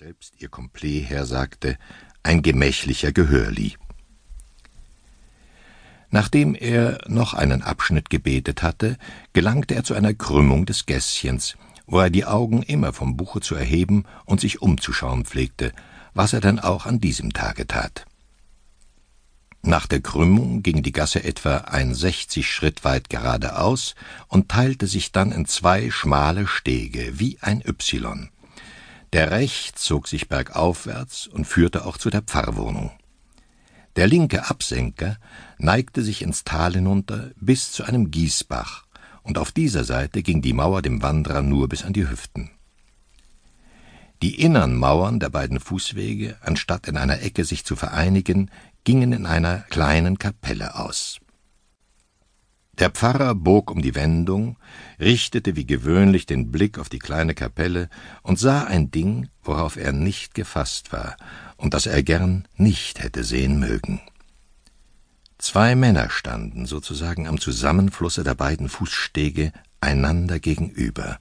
selbst ihr Komplet hersagte, ein gemächlicher Gehörli. Nachdem er noch einen Abschnitt gebetet hatte, gelangte er zu einer Krümmung des Gässchens, wo er die Augen immer vom Buche zu erheben und sich umzuschauen pflegte, was er dann auch an diesem Tage tat. Nach der Krümmung ging die Gasse etwa ein sechzig Schritt weit geradeaus und teilte sich dann in zwei schmale Stege wie ein Y. Der rechts zog sich bergaufwärts und führte auch zu der Pfarrwohnung. Der linke Absenker neigte sich ins Tal hinunter bis zu einem Gießbach, und auf dieser Seite ging die Mauer dem Wanderer nur bis an die Hüften. Die innern Mauern der beiden Fußwege, anstatt in einer Ecke sich zu vereinigen, gingen in einer kleinen Kapelle aus. Der Pfarrer bog um die Wendung, richtete wie gewöhnlich den Blick auf die kleine Kapelle und sah ein Ding, worauf er nicht gefasst war und das er gern nicht hätte sehen mögen. Zwei Männer standen sozusagen am Zusammenflusse der beiden Fußstege einander gegenüber,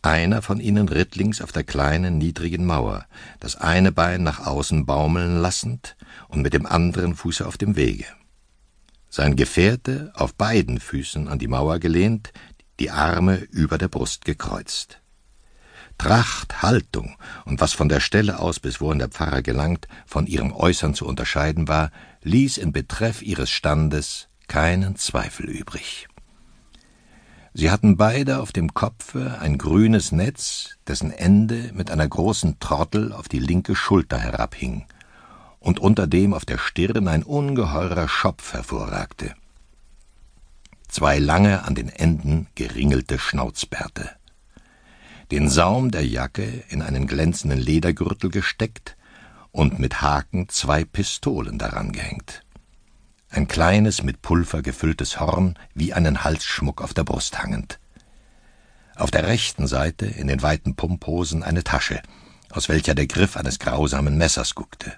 einer von ihnen ritt links auf der kleinen, niedrigen Mauer, das eine Bein nach außen baumeln lassend und mit dem anderen Fuße auf dem Wege. Sein Gefährte auf beiden Füßen an die Mauer gelehnt, die Arme über der Brust gekreuzt. Tracht, Haltung und was von der Stelle aus, bis wohin der Pfarrer gelangt, von ihrem Äußern zu unterscheiden war, ließ in Betreff ihres Standes keinen Zweifel übrig. Sie hatten beide auf dem Kopfe ein grünes Netz, dessen Ende mit einer großen Trottel auf die linke Schulter herabhing, und unter dem auf der Stirn ein ungeheurer Schopf hervorragte. Zwei lange an den Enden geringelte Schnauzbärte. Den Saum der Jacke in einen glänzenden Ledergürtel gesteckt und mit Haken zwei Pistolen daran gehängt ein kleines, mit Pulver gefülltes Horn wie einen Halsschmuck auf der Brust hangend. Auf der rechten Seite, in den weiten Pumphosen, eine Tasche, aus welcher der Griff eines grausamen Messers guckte,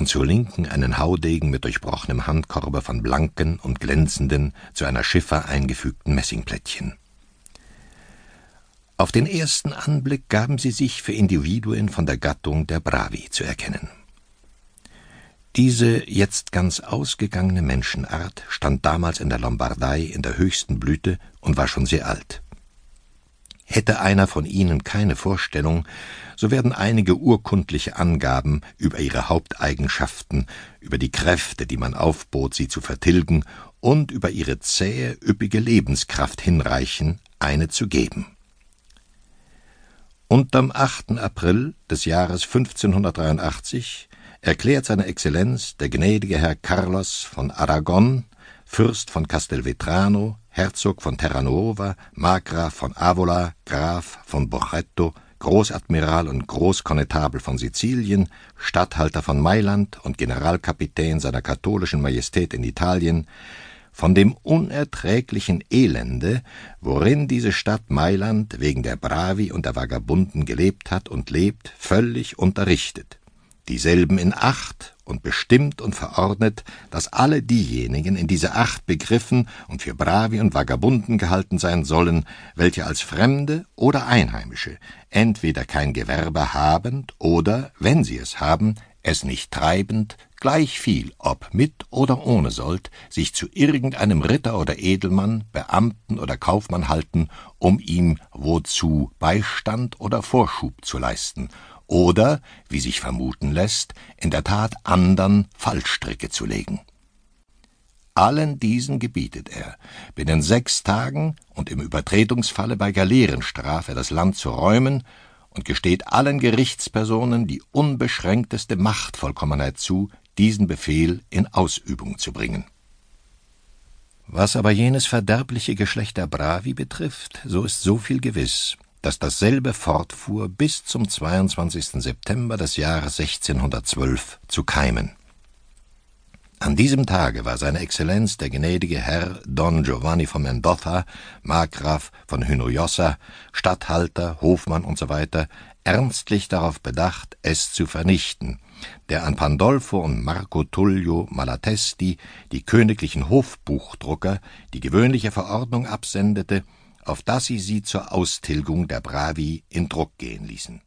und zur Linken einen Haudegen mit durchbrochenem Handkorbe von blanken und glänzenden, zu einer Schiffer eingefügten Messingplättchen. Auf den ersten Anblick gaben sie sich für Individuen von der Gattung der Bravi zu erkennen. Diese jetzt ganz ausgegangene Menschenart stand damals in der Lombardei in der höchsten Blüte und war schon sehr alt. Hätte einer von ihnen keine Vorstellung, so werden einige urkundliche Angaben über ihre Haupteigenschaften, über die Kräfte, die man aufbot, sie zu vertilgen, und über ihre zähe, üppige Lebenskraft hinreichen, eine zu geben. Unterm 8. April des Jahres 1583 erklärt seine Exzellenz der gnädige Herr Carlos von Aragon, Fürst von Castelvetrano, Herzog von Terranova, Markgraf von Avola, Graf von Borgetto, Großadmiral und Großkonnetabel von Sizilien, Statthalter von Mailand und Generalkapitän seiner katholischen Majestät in Italien, von dem unerträglichen Elende, worin diese Stadt Mailand wegen der Bravi und der Vagabunden gelebt hat und lebt, völlig unterrichtet. Dieselben in Acht und bestimmt und verordnet, dass alle diejenigen in diese Acht begriffen und für Bravi und Vagabunden gehalten sein sollen, welche als Fremde oder Einheimische entweder kein Gewerbe habend oder, wenn sie es haben, es nicht treibend, gleich viel, ob mit oder ohne Sold, sich zu irgendeinem Ritter oder Edelmann, Beamten oder Kaufmann halten, um ihm wozu Beistand oder Vorschub zu leisten oder, wie sich vermuten lässt, in der Tat andern Fallstricke zu legen. Allen diesen gebietet er, binnen sechs Tagen und im Übertretungsfalle bei Galeerenstrafe das Land zu räumen und gesteht allen Gerichtspersonen die unbeschränkteste Machtvollkommenheit zu, diesen Befehl in Ausübung zu bringen. Was aber jenes verderbliche Geschlecht der Bravi betrifft, so ist so viel gewiss, dass dasselbe fortfuhr bis zum 22. September des Jahres 1612 zu keimen. An diesem Tage war seine Exzellenz der gnädige Herr Don Giovanni von Mendoza, Markgraf von Hinojosa, Statthalter, Hofmann usw., ernstlich darauf bedacht, es zu vernichten, der an Pandolfo und Marco Tullio Malatesti, die königlichen Hofbuchdrucker, die gewöhnliche Verordnung absendete, auf dass sie sie zur Austilgung der Bravi in Druck gehen ließen